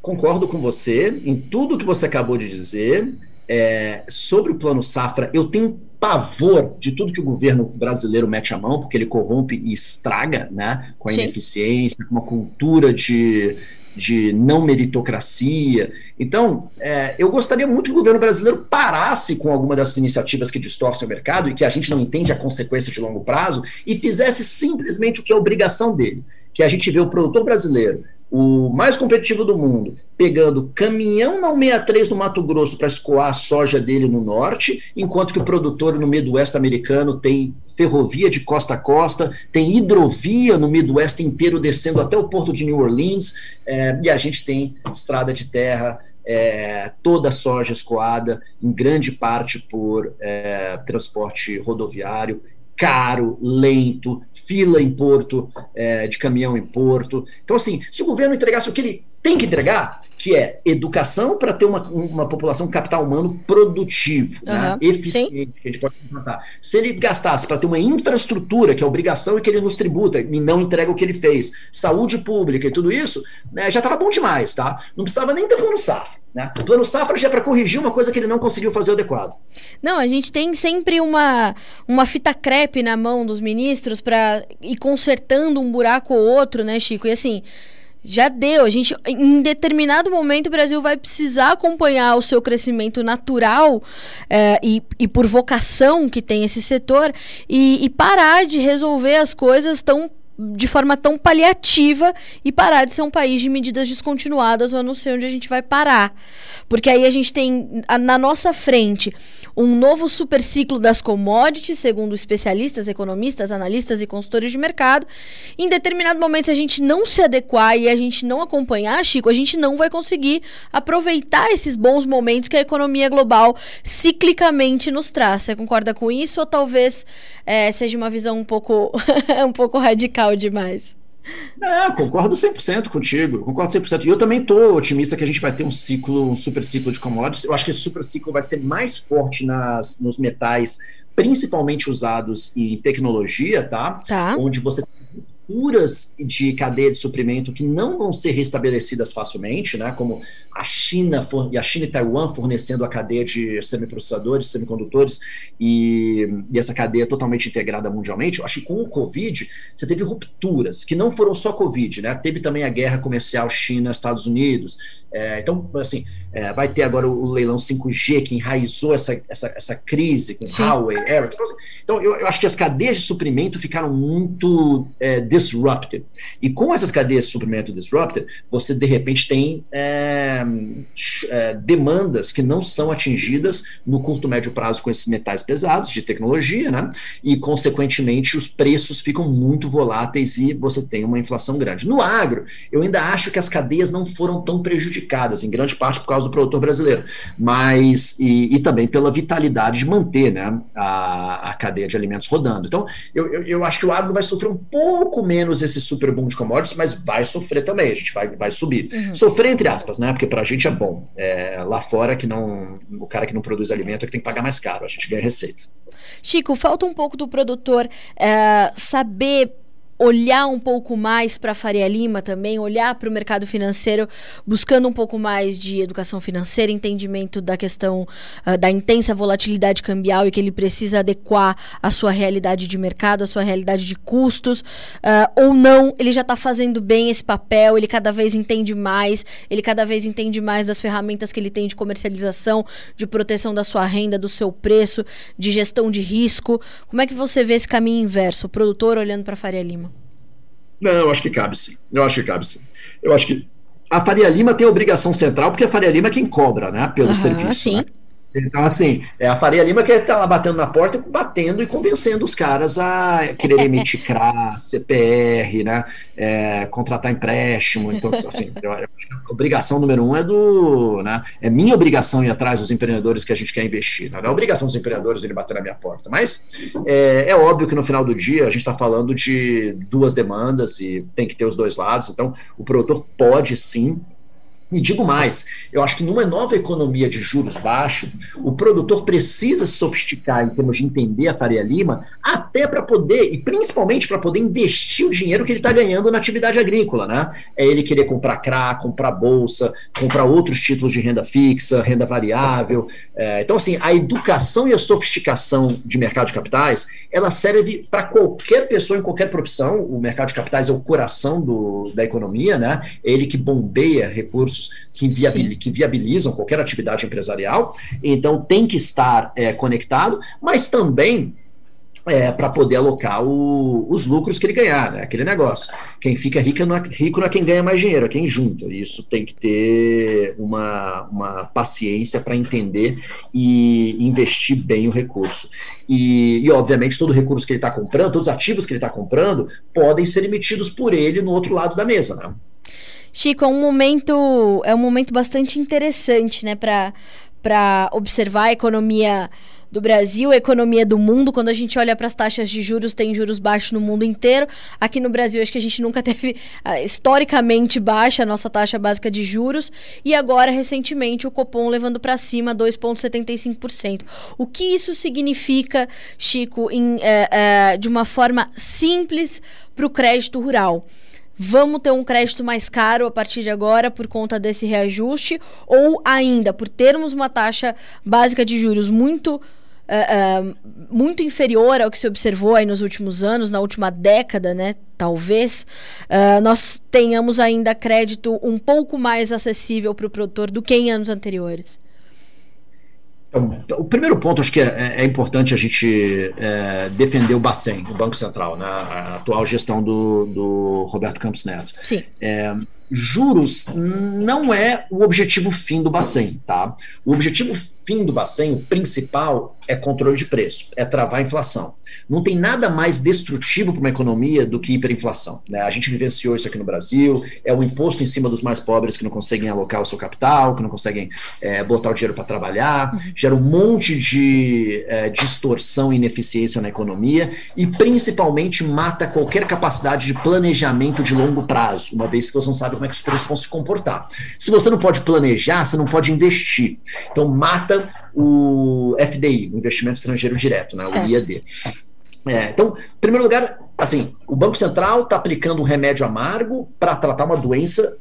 B: Concordo com você em tudo que você acabou de dizer. É, sobre o plano safra, eu tenho pavor de tudo que o governo brasileiro mete a mão, porque ele corrompe e estraga, né? Com a Sim. ineficiência, com uma cultura de, de não meritocracia. Então, é, eu gostaria muito que o governo brasileiro parasse com alguma dessas iniciativas que distorcem o mercado e que a gente não entende a consequência de longo prazo e fizesse simplesmente o que é obrigação dele, que a gente vê o produtor brasileiro o mais competitivo do mundo, pegando caminhão na 63 no Mato Grosso para escoar a soja dele no norte, enquanto que o produtor no Midwest americano tem ferrovia de costa a costa, tem hidrovia no Midwest inteiro descendo até o porto de New Orleans, é, e a gente tem estrada de terra, é, toda a soja escoada, em grande parte por é, transporte rodoviário caro, lento, fila em porto, é, de caminhão em porto. Então, assim, se o governo entregasse o que ele tem que entregar, que é educação para ter uma, uma população capital humano produtivo, uhum, né, eficiente, sim. que a gente pode contratar. Se ele gastasse para ter uma infraestrutura, que é obrigação e que ele nos tributa, e não entrega o que ele fez, saúde pública e tudo isso, né, já estava bom demais, tá? Não precisava nem ter plano safra. Né? O plano safra já é para corrigir uma coisa que ele não conseguiu fazer adequado.
A: Não, a gente tem sempre uma, uma fita crepe na mão dos ministros para ir consertando um buraco ou outro, né, Chico? E assim, já deu. A gente, em determinado momento, o Brasil vai precisar acompanhar o seu crescimento natural é, e, e por vocação que tem esse setor e, e parar de resolver as coisas tão de forma tão paliativa e parar de ser um país de medidas descontinuadas, eu não sei onde a gente vai parar. Porque aí a gente tem na nossa frente um novo superciclo das commodities, segundo especialistas, economistas, analistas e consultores de mercado. Em determinado momento, se a gente não se adequar e a gente não acompanhar, Chico, a gente não vai conseguir aproveitar esses bons momentos que a economia global ciclicamente nos traz. Você concorda com isso ou talvez é, seja uma visão um pouco, um pouco radical demais?
B: Não, concordo 100% contigo, concordo 100%. E eu também estou otimista que a gente vai ter um ciclo, um super ciclo de commodities. Eu acho que esse super ciclo vai ser mais forte nas, nos metais, principalmente usados em tecnologia, tá?
A: tá.
B: Onde você rupturas de cadeia de suprimento que não vão ser restabelecidas facilmente, né? Como a China e a China e Taiwan fornecendo a cadeia de semiprocessadores, semicondutores e, e, essa cadeia totalmente integrada mundialmente. Eu acho que com o Covid você teve rupturas que não foram só Covid, né? Teve também a guerra comercial China-Estados Unidos. É, então, assim, é, vai ter agora o, leilão 5G que enraizou essa, essa, essa crise com Sim. Huawei, Ericsson. Então, assim, então eu, eu, acho que as cadeias de suprimento ficaram muito é, disrupted. E com essas cadeias de suprimento disrupted, você de repente tem é, é, demandas que não são atingidas no curto médio prazo com esses metais pesados de tecnologia, né? E consequentemente os preços ficam muito voláteis e você tem uma inflação grande. No agro, eu ainda acho que as cadeias não foram tão prejudicadas, em grande parte por causa do produtor brasileiro, mas e, e também pela vitalidade de manter, né, a, a cadeia de alimentos rodando. Então, eu, eu, eu acho que o agro vai sofrer um pouco menos esse super boom de commodities, mas vai sofrer também, a gente vai, vai subir. Uhum. Sofrer entre aspas, né? Porque para a gente é bom. É, lá fora que não. O cara que não produz alimento é que tem que pagar mais caro, a gente ganha receita.
A: Chico, falta um pouco do produtor é, saber olhar um pouco mais para a Faria Lima também, olhar para o mercado financeiro, buscando um pouco mais de educação financeira, entendimento da questão uh, da intensa volatilidade cambial e que ele precisa adequar a sua realidade de mercado, a sua realidade de custos, uh, ou não, ele já está fazendo bem esse papel, ele cada vez entende mais, ele cada vez entende mais das ferramentas que ele tem de comercialização, de proteção da sua renda, do seu preço, de gestão de risco. Como é que você vê esse caminho inverso, o produtor olhando para a Faria Lima?
B: Não, eu acho que cabe sim. Eu acho que cabe sim. Eu acho que a Faria Lima tem a obrigação central, porque a Faria Lima é quem cobra, né? Pelo uhum, serviço. Sim. Né? Então, assim, é a Faria Lima que está lá batendo na porta, batendo e convencendo os caras a querer emitir CRA, CPR, né? É, contratar empréstimo. Então, assim, a obrigação número um é do. Né, é minha obrigação ir atrás dos empreendedores que a gente quer investir. Né? Não é obrigação dos empreendedores ele bater na minha porta. Mas é, é óbvio que no final do dia a gente está falando de duas demandas e tem que ter os dois lados. Então, o produtor pode sim E digo mais, eu acho que numa nova economia de juros baixos, o produtor precisa se sofisticar em termos de entender a Faria Lima, até para poder, e principalmente para poder investir o dinheiro que ele está ganhando na atividade agrícola, né? É ele querer comprar CRA, comprar bolsa, comprar outros títulos de renda fixa, renda variável. É, então, assim, a educação e a sofisticação de mercado de capitais, ela serve para qualquer pessoa em qualquer profissão. O mercado de capitais é o coração do, da economia, né? É ele que bombeia recursos recursos que, viabilizam, que viabilizam qualquer atividade empresarial, então tem que estar é, conectado, mas também é, para poder alocar o, os lucros que ele ganhar, né? aquele negócio. Quem fica rico não, é, rico não é quem ganha mais dinheiro, é quem junta. Isso tem que ter uma, uma paciência para entender e investir bem o recurso. E, e, obviamente, todo o recurso que ele está comprando, todos os ativos que ele está comprando, podem ser emitidos por ele no outro lado da mesa. Né?
A: Chico, é um momento, é um momento bastante interessante, né, para observar a economia do Brasil, a economia do mundo. Quando a gente olha para as taxas de juros, tem juros baixos no mundo inteiro. Aqui no Brasil, acho que a gente nunca teve uh, historicamente baixa a nossa taxa básica de juros. E agora, recentemente, o Copom levando para cima 2,75%. O que isso significa, Chico, em, uh, uh, de uma forma simples para o crédito rural? Vamos ter um crédito mais caro a partir de agora por conta desse reajuste, ou ainda por termos uma taxa básica de juros muito. Uh, uh, muito inferior ao que se observou aí nos últimos anos, na última década, né? Talvez uh, nós tenhamos ainda crédito um pouco mais acessível para o produtor do que em anos anteriores.
B: Então, o primeiro ponto, acho que é, é importante a gente é, defender o Bacen, o Banco Central, né, a atual gestão do, do Roberto Campos Neto.
A: Sim.
B: É, juros não é o objetivo fim do Bacen, tá? O objetivo fim do Bacen, o principal, é controle de preço, é travar a inflação. Não tem nada mais destrutivo para uma economia do que hiperinflação. Né? A gente vivenciou isso aqui no Brasil, é o imposto em cima dos mais pobres que não conseguem alocar o seu capital, que não conseguem é, botar o dinheiro para trabalhar, uhum. gera um monte de é, distorção e ineficiência na economia e principalmente mata qualquer capacidade de planejamento de longo prazo, uma vez que você não sabe como é que os preços vão se comportar. Se você não pode planejar, você não pode investir. Então mata o FDI, o investimento estrangeiro direto, né, o IAD. É, então, em primeiro lugar, assim, o Banco Central está aplicando um remédio amargo para tratar uma doença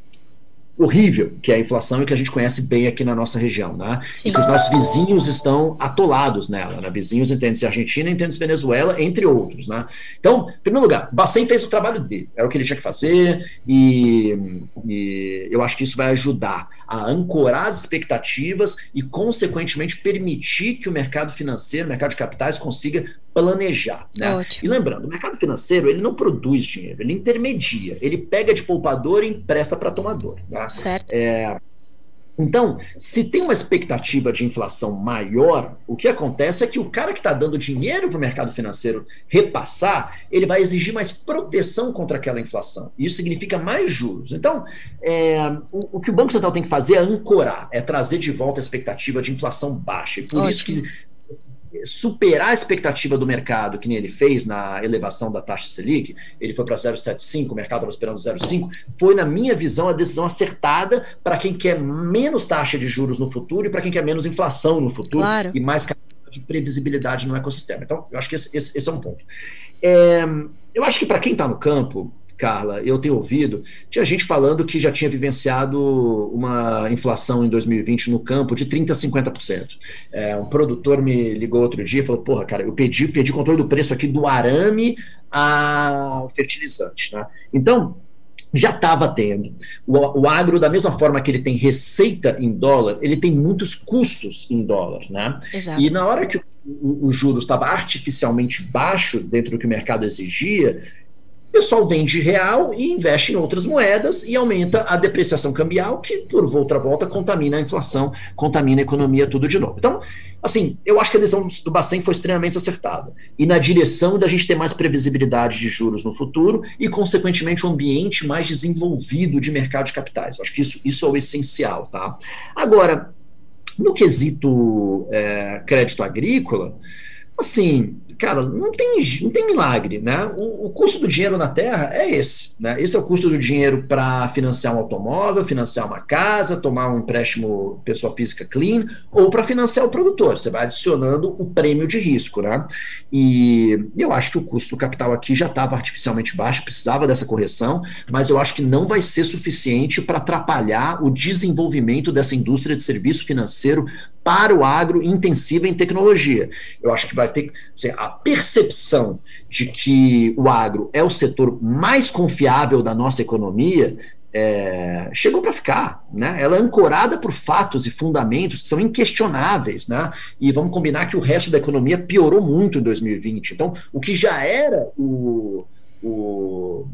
B: horrível, que é a inflação e que a gente conhece bem aqui na nossa região, né? Sim. E que os nossos vizinhos estão atolados nela, né? Vizinhos entende-se Argentina, entende-se Venezuela, entre outros, né? Então, em primeiro lugar, Bacen fez o trabalho dele, era o que ele tinha que fazer e, e eu acho que isso vai ajudar a ancorar as expectativas e, consequentemente, permitir que o mercado financeiro, o mercado de capitais, consiga planejar. Né? Ótimo. E lembrando, o mercado financeiro ele não produz dinheiro, ele intermedia, ele pega de poupador e empresta para tomador. Né?
A: Certo.
B: É, então, se tem uma expectativa de inflação maior, o que acontece é que o cara que está dando dinheiro para o mercado financeiro repassar, ele vai exigir mais proteção contra aquela inflação. Isso significa mais juros. Então, é, o, o, que o Banco Central tem que fazer é ancorar, é trazer de volta a expectativa de inflação baixa. E por Ótimo. isso que superar a expectativa do mercado, que nem ele fez na elevação da taxa Selic, ele foi para 0,75, o mercado estava esperando 0,5, foi, na minha visão, a decisão acertada para quem quer menos taxa de juros no futuro e para quem quer menos inflação no futuro
A: claro.
B: e mais de previsibilidade no ecossistema. Então, eu acho que esse, esse, esse é um ponto. É, eu acho que para quem está no campo, Carla, eu tenho ouvido, tinha gente falando que já tinha vivenciado uma inflação em 2020 no campo de 30% a 50%. É, um produtor me ligou outro dia e falou: Porra, cara, eu pedi, pedi controle do preço aqui do arame ao fertilizante. Né? Então, já estava tendo. O, o, agro, da mesma forma que ele tem receita em dólar, ele tem muitos custos em dólar. Né?
A: Exato.
B: E na hora que o, o, o juros estava artificialmente baixo dentro do que o mercado exigia, pessoal vende real e investe em outras moedas e aumenta a depreciação cambial, que por outra volta contamina a inflação, contamina a economia tudo de novo. Então, assim, eu acho que a decisão do Bacen foi extremamente acertada e na direção da gente ter mais previsibilidade de juros no futuro e, consequentemente, um ambiente mais desenvolvido de mercado de capitais. Eu acho que isso, isso é o essencial, tá? Agora, no quesito é, crédito agrícola, Assim, cara, não tem, não tem milagre, né? O, o, custo do dinheiro na Terra é esse, né? Esse é o custo do dinheiro para financiar um automóvel, financiar uma casa, tomar um empréstimo pessoa física clean, ou para financiar o produtor. Você vai adicionando o prêmio de risco, né? E eu acho que o custo do capital aqui já estava artificialmente baixo, precisava dessa correção, mas eu acho que não vai ser suficiente para atrapalhar o desenvolvimento dessa indústria de serviço financeiro para o agro intensiva em tecnologia. Eu acho que vai ter assim, a percepção de que o agro é o setor mais confiável da nossa economia. É, chegou para ficar, né? Ela é ancorada por fatos e fundamentos que são inquestionáveis, né? E vamos combinar que o resto da economia piorou muito em 2020. Então, o que já era o, o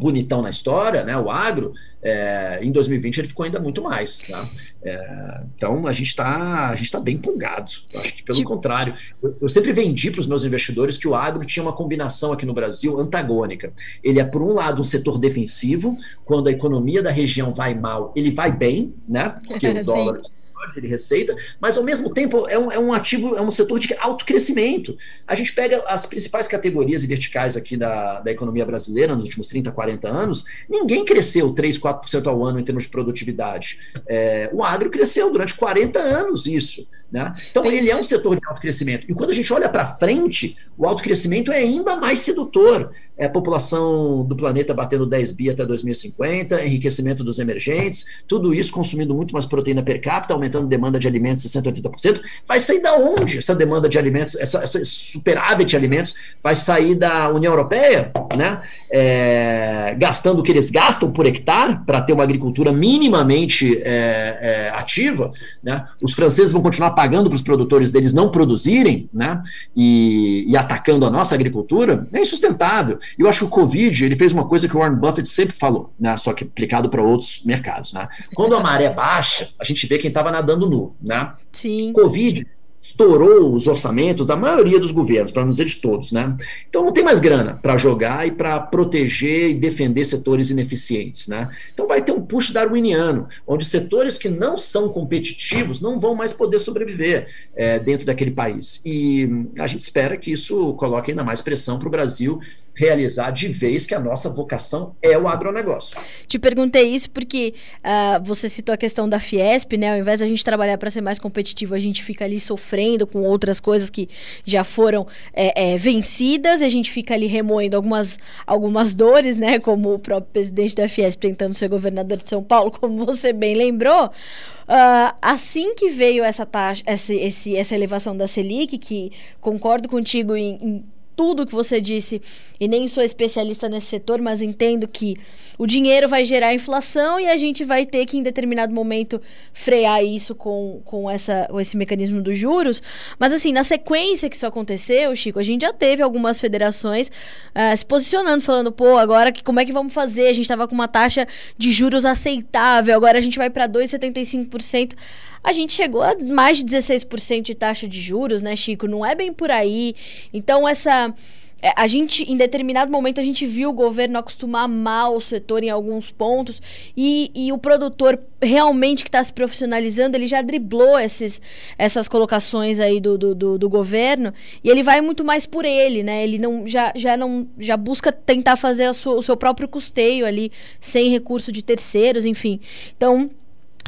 B: bonitão na história, né, o agro, é, em 2020 ele ficou ainda muito mais. Tá? É, então a gente está tá bem empolgado. Eu acho que pelo tipo... contrário, eu, eu, sempre vendi para os meus investidores que o agro tinha uma combinação aqui no Brasil antagônica. Ele é, por um lado, um setor defensivo, quando a economia da região vai mal, ele vai bem, né? Porque o dólar de receita, mas ao mesmo tempo é um, é um ativo, é um setor de alto crescimento. A gente pega as principais categorias e verticais aqui da, da economia brasileira nos últimos 30, 40 anos, ninguém cresceu 3, 4% ao ano em termos de produtividade. É, o agro cresceu durante 40 anos isso. Né? Então, ele é um setor de alto crescimento. E quando a gente olha para frente, o alto crescimento é ainda mais sedutor. É a população do planeta batendo 10 bi até 2050, enriquecimento dos emergentes, tudo isso consumindo muito mais proteína per capita, aumentando a demanda de alimentos 60%, 80%. Vai sair da onde essa demanda de alimentos, essa, essa superávit de alimentos, vai sair da União Europeia, né? É, gastando o que eles gastam por hectare para ter uma agricultura minimamente é, é, ativa. Né? Os franceses vão continuar pagando para os produtores deles não produzirem, né, e, e, atacando a nossa agricultura, é insustentável. Eu acho que o Covid ele fez uma coisa que o Warren Buffett sempre falou, né, só que aplicado para outros mercados. Né? Quando a maré baixa, a gente vê quem estava nadando nu. Né?
A: Sim.
B: Covid estourou os orçamentos da maioria dos governos, para não dizer de todos, né? Então não tem mais grana para jogar e para proteger e defender setores ineficientes, né? Então vai ter um push darwiniano, onde setores que não são competitivos não vão mais poder sobreviver é, dentro daquele país. E a gente espera que isso coloque ainda mais pressão para o Brasil realizar de vez que a nossa vocação é o agronegócio.
A: Te perguntei isso porque uh, você citou a questão da Fiesp, né? Ao invés da gente trabalhar para ser mais competitivo, a gente fica ali sofrendo com outras coisas que já foram é, é, vencidas, a gente fica ali remoendo algumas, algumas dores, né? Como o próprio presidente da Fiesp tentando ser governador de São Paulo, como você bem lembrou. Uh, assim que veio essa taxa, essa, esse, essa elevação da Selic, que concordo contigo em, em tudo que você disse e nem sou especialista nesse setor, mas entendo que o dinheiro vai gerar inflação e a gente vai ter que, em determinado momento, frear isso com, com, essa, com esse mecanismo dos juros. Mas, assim, na sequência que isso aconteceu, Chico, a gente já teve algumas federações uh, se posicionando, falando, pô, agora que, como é que vamos fazer? A gente estava com uma taxa de juros aceitável, agora a gente vai para 2,75% a gente chegou a mais de 16% de taxa de juros, né, Chico? Não é bem por aí. Então, essa. É, a gente, em determinado momento, a gente viu o governo acostumar mal o setor em alguns pontos e, e o produtor realmente que está se profissionalizando, ele já driblou esses, essas colocações aí do, do, do, do, governo e ele vai muito mais por ele, né? Ele não, já, já não já busca tentar fazer o seu próprio custeio ali, sem recurso de terceiros, enfim. Então,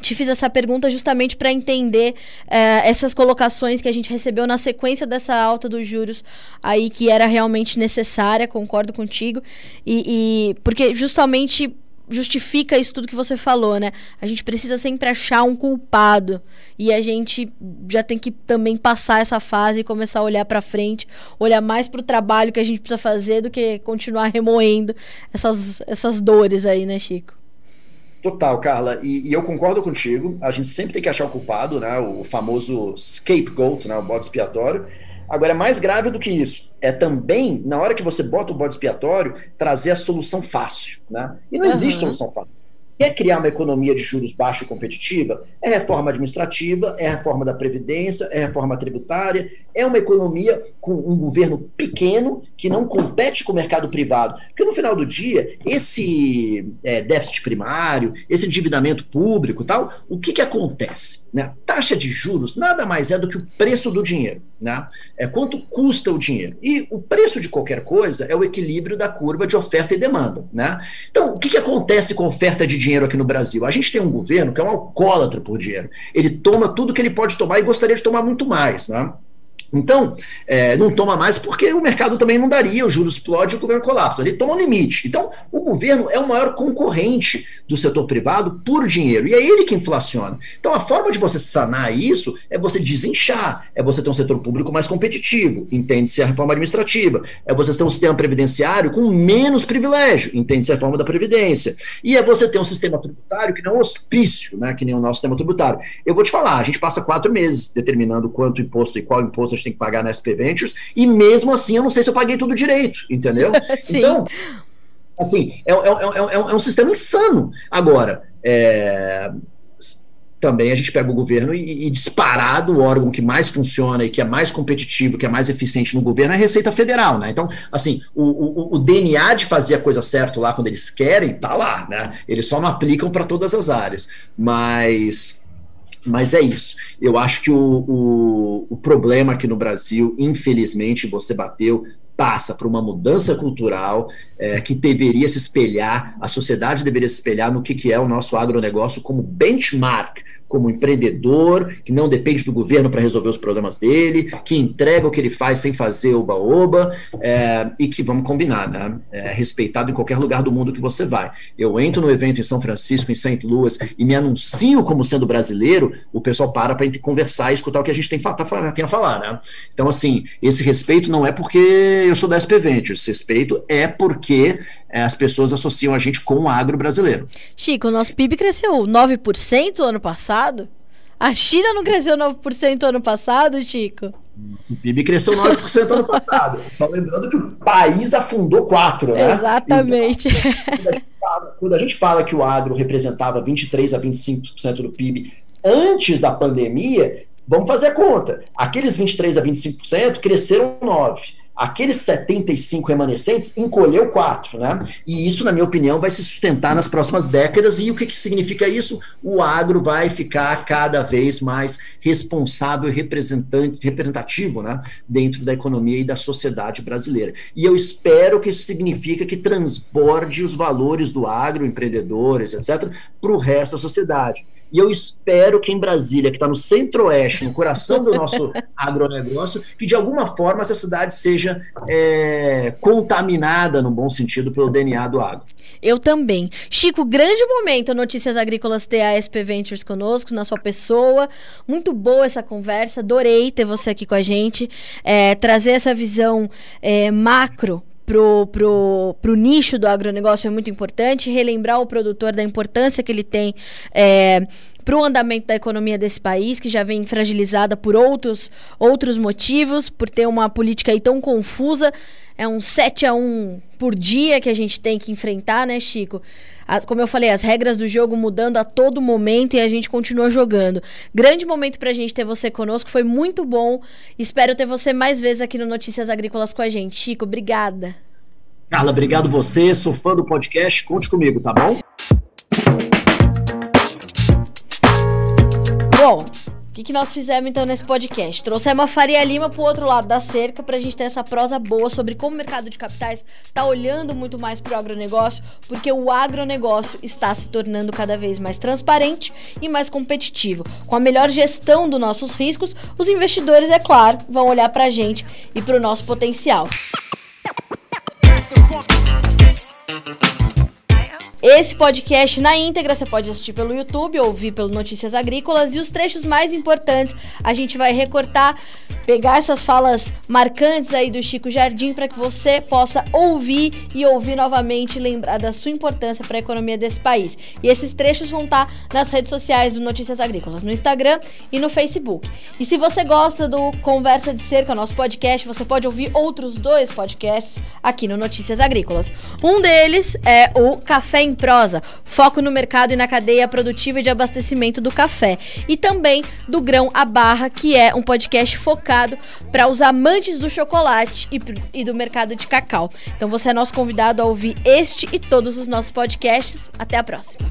A: te fiz essa pergunta justamente para entender é, essas colocações que a gente recebeu na sequência dessa alta dos juros aí que era realmente necessária, concordo contigo, e, e porque justamente justifica isso tudo que você falou, né? A gente precisa sempre achar um culpado e a gente já tem que também passar essa fase e começar a olhar para frente, olhar mais para o trabalho que a gente precisa fazer do que continuar remoendo essas, essas dores aí, né, Chico?
B: Total, Carla, e, e, eu concordo contigo. A gente sempre tem que achar o culpado, né? O famoso scapegoat, né? O bode expiatório. Agora, é mais grave do que isso. É também, na hora que você bota o bode expiatório, trazer a solução fácil, né? E não existe uhum. solução fácil. Quer criar uma economia de juros baixos e competitiva? É reforma administrativa, é reforma da Previdência, é reforma tributária, é uma economia com um governo pequeno que não compete com o mercado privado. Porque no final do dia, esse é, déficit primário, esse endividamento público tal, o que, que acontece? Né? Taxa de juros nada mais é do que o preço do dinheiro. Né? É quanto custa o dinheiro. E o preço de qualquer coisa é o equilíbrio da curva de oferta e demanda. Né? Então, o que, que acontece com oferta de dinheiro aqui no Brasil? A gente tem um governo que é um alcoólatra por dinheiro. Ele toma tudo que ele pode tomar e gostaria de tomar muito mais. Né? Então, é, não toma mais porque o mercado também não daria, o juros explode e o governo colapsa. Ele toma um limite. Então, o governo é o maior concorrente do setor privado por dinheiro, e é ele que inflaciona. Então, a forma de você sanar isso é você desinchar, é você ter um setor público mais competitivo, entende-se a reforma administrativa, é você ter um sistema previdenciário com menos privilégio, entende-se a reforma da Previdência, e é você ter um sistema tributário que não é hospício, né, que nem o nosso sistema tributário. Eu vou te falar, a gente passa quatro meses determinando quanto imposto e qual imposto a gente tem que pagar na SP Ventures, e mesmo assim eu não sei se eu paguei tudo direito, entendeu? então, assim, é, é, é, é, um sistema insano. Agora, também a gente pega o governo e, e disparado o órgão que mais funciona e que é mais competitivo, que é mais eficiente no governo é a Receita Federal, né? Então, assim, o, o, o DNA de fazer a coisa certa lá quando eles querem, tá lá, né? Eles só não aplicam para todas as áreas. Mas mas é isso. Eu acho que o, o, o problema aqui no Brasil, infelizmente, você bateu, passa por uma mudança cultural é, que deveria se espelhar, a sociedade deveria se espelhar no que, que é o nosso agronegócio como benchmark como empreendedor, que não depende do governo para resolver os problemas dele, que entrega o que ele faz sem fazer oba-oba, é, e que, vamos combinar, né, é respeitado em qualquer lugar do mundo que você vai. Eu entro no evento em São Francisco, em St. Louis, e me anuncio como sendo brasileiro, o pessoal para para conversar e escutar o que a gente tem, tá, tem a falar. Né? Então, assim, esse respeito não é porque eu sou da SP Ventures, esse respeito é porque é, as pessoas associam a gente com o agro brasileiro.
A: Chico, o nosso PIB cresceu 9% ano passado? A China não cresceu 9% ano passado, Chico?
B: Nosso PIB cresceu 9% ano passado. Só lembrando que o país afundou 4%, né?
A: Exatamente.
B: Então, quando, a gente fala que o agro representava 23% a 25% do PIB antes da pandemia, vamos fazer a conta. Aqueles 23% a 25% cresceram 9% aqueles 75 remanescentes encolheu 4, né? E isso, na minha opinião, vai se sustentar nas próximas décadas. E o que, que significa isso? O agro vai ficar cada vez mais responsável e representante, representativo né? dentro da economia e da sociedade brasileira. E eu espero que isso signifique que transborde os valores do agro, empreendedores, etc., para o resto da sociedade. E eu espero que em Brasília, que está no centro-oeste, no coração do nosso agronegócio, que de alguma forma essa cidade seja é, contaminada, no bom sentido, pelo DNA do agro.
A: Eu também. Chico, grande momento Notícias Agrícolas ter a SP Ventures conosco, na sua pessoa. Muito boa essa conversa, adorei ter você aqui com a gente. É, trazer essa visão é, macro pro, pro, pro nicho do agronegócio é muito importante, relembrar o produtor da importância que ele tem é, para o andamento da economia desse país, que já vem fragilizada por outros, outros motivos, por ter uma política aí tão confusa. É um 7 a 1 por dia que a gente tem que enfrentar, né, Chico? Como eu falei, as regras do jogo mudando a todo momento e a gente continua jogando. Grande momento pra gente ter você conosco, foi muito bom. Espero ter você mais vezes aqui no Notícias Agrícolas com a gente. Chico, obrigada.
B: Carla, obrigado você, sou fã do podcast, conte comigo, tá bom?
A: Bom, o que, que nós fizemos então nesse podcast? Trouxemos a Faria Lima pro outro lado da cerca pra gente ter essa prosa boa sobre como o mercado de capitais tá olhando muito mais pro agronegócio, porque o agronegócio está se tornando cada vez mais transparente e mais competitivo. Com a melhor gestão dos nossos riscos, os investidores, é claro, vão olhar pra gente e pro nosso potencial. Esse podcast na íntegra você pode assistir pelo YouTube, ouvir pelo Notícias Agrícolas e os trechos mais importantes a gente vai recortar pegar essas falas marcantes aí do Chico Jardim para que você possa ouvir e ouvir novamente lembrar da sua importância para a economia desse país. E esses trechos vão estar tá nas redes sociais do Notícias Agrícolas, no Instagram e no Facebook. E se você gosta do Conversa de Cerca, nosso podcast, você pode ouvir outros dois podcasts aqui no Notícias Agrícolas. Um deles é o Café em Prosa, foco no mercado e na cadeia produtiva e de abastecimento do café. E também do Grão a Barra, que é um podcast focado para os amantes do chocolate e, e do mercado de cacau. Então você é nosso convidado a ouvir este e todos os nossos podcasts. Até a próxima.